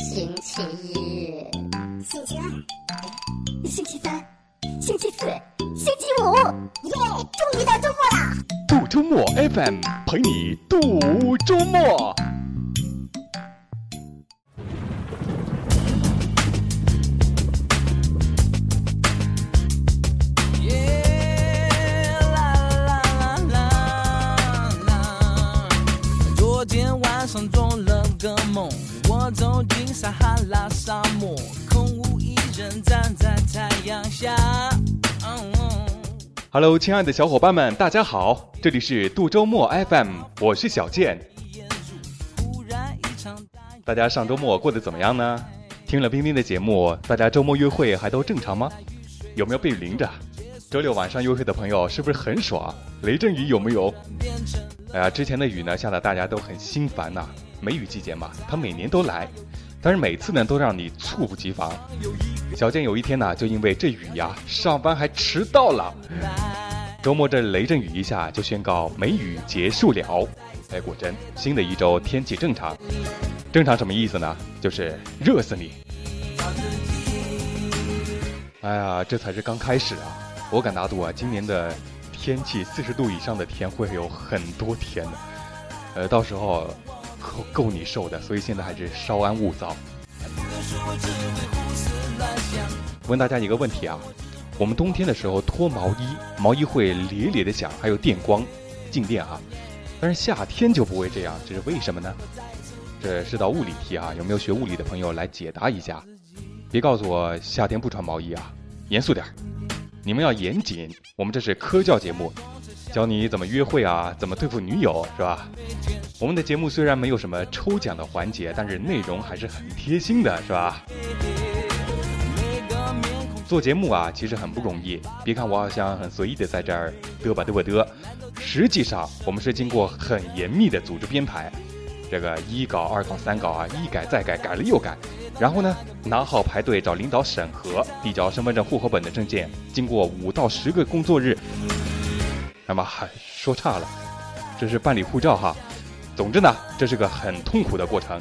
星期一、星期二、星期三、星期四、星期五，耶！终于到周末了。度周末 FM 陪你度周末。昨天晚上做了个梦，走进撒哈拉沙漠，空无一人站在太阳下。嗯 Hello，亲爱的小伙伴们，大家好，这里是度周末 FM，我是小健。大雨大家上周末过得怎么样呢？听了冰冰的节目，大家周末约会还都正常吗？有没有被淋着？周六晚上约会的朋友是不是很爽？雷阵雨有没有？哎呀，之前的雨呢下的大家都很心烦呐、梅雨季节嘛，它每年都来，但是每次呢都让你猝不及防。小健有一天呢，就因为这雨呀，上班还迟到了。周末这雷阵雨一下就宣告梅雨结束了。哎，果真，新的一周天气正常。正常什么意思呢？就是热死你。哎呀，这才是刚开始啊！我敢打赌啊，今年的天气四十度以上的天会有很多天的，呃，到时候够够你受的。所以现在还是稍安勿躁。问大家一个问题啊，我们冬天的时候脱毛衣，毛衣会咧咧的响，还有电光、静电啊，但是夏天就不会这样，这是为什么呢？这是道物理题啊，有没有学物理的朋友来解答一下？别告诉我夏天不穿毛衣啊，严肃点儿，你们要严谨。我们这是科教节目，教你怎么约会啊，怎么对付女友，是吧？我们的节目虽然没有什么抽奖的环节，但是内容还是很贴心的，是吧？做节目啊，其实很不容易。别看我好像很随意的在这儿嘚吧嘚吧嘚，实际上我们是经过很严密的组织编排。这个一稿、二稿、三稿啊，一改再改，改了又改。然后呢，拿号排队找领导审核，递交身份证、户口本的证件，经过五到十个工作日。那么，说差了，这是办理护照哈。总之呢，这是个很痛苦的过程。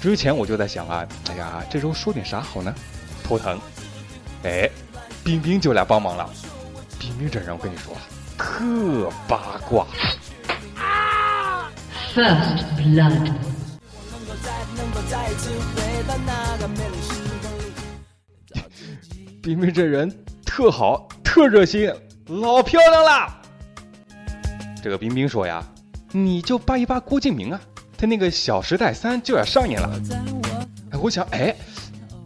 之前我就在想啊，哎呀，这时候说点啥好呢？头疼。哎，冰冰就来帮忙了。冰冰这人，我跟你说，特八卦。First Blood，冰冰这人特好，特热心，老漂亮啦！这个冰冰说呀，你就扒一扒郭敬明啊，他那个《小时代三》就要上映了。哎，我想，哎，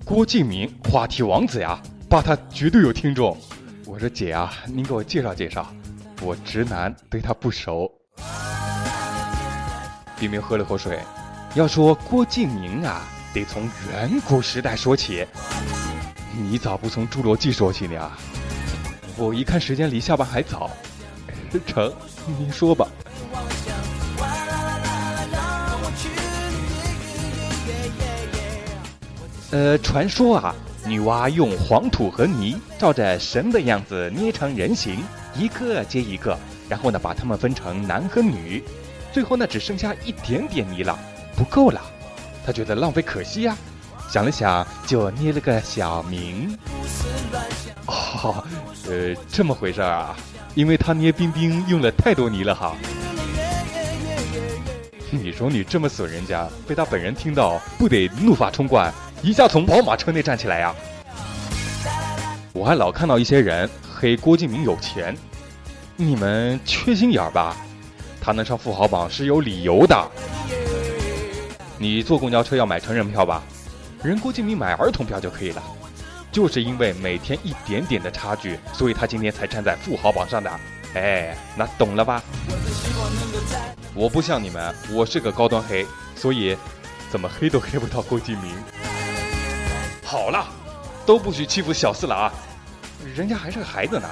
郭敬明话题王子呀，扒他绝对有听众。我说姐啊，您给我介绍介绍，我直男对他不熟。冰冰喝了口水，要说郭敬明啊，得从远古时代说起。你咋不从侏罗纪说起呢？我一看时间离下班还早，成，您说吧。呃，传说啊，女娲用黄土和泥照着神的样子捏成人形，一个接一个，然后呢，把它们分成男和女，最后呢，只剩下一点点泥了，不够了。她觉得浪费可惜呀、想了想，就捏了个小名。哦，呃，这么回事儿啊？因为他捏冰冰用了太多泥了哈。你说你这么损人家，被他本人听到，不得怒发冲冠，一下从宝马车内站起来呀？我还老看到一些人黑郭敬明有钱，你们缺心眼儿吧？他能上富豪榜是有理由的。你坐公交车要买成人票吧？人郭敬明买儿童票就可以了。就是因为每天一点点的差距，所以他今天才站在富豪榜上的。哎，那懂了吧？我不像你们，我是个高端黑，所以怎么黑都黑不到郭敬明。好了，都不许欺负小四了啊！人家还是个孩子呢。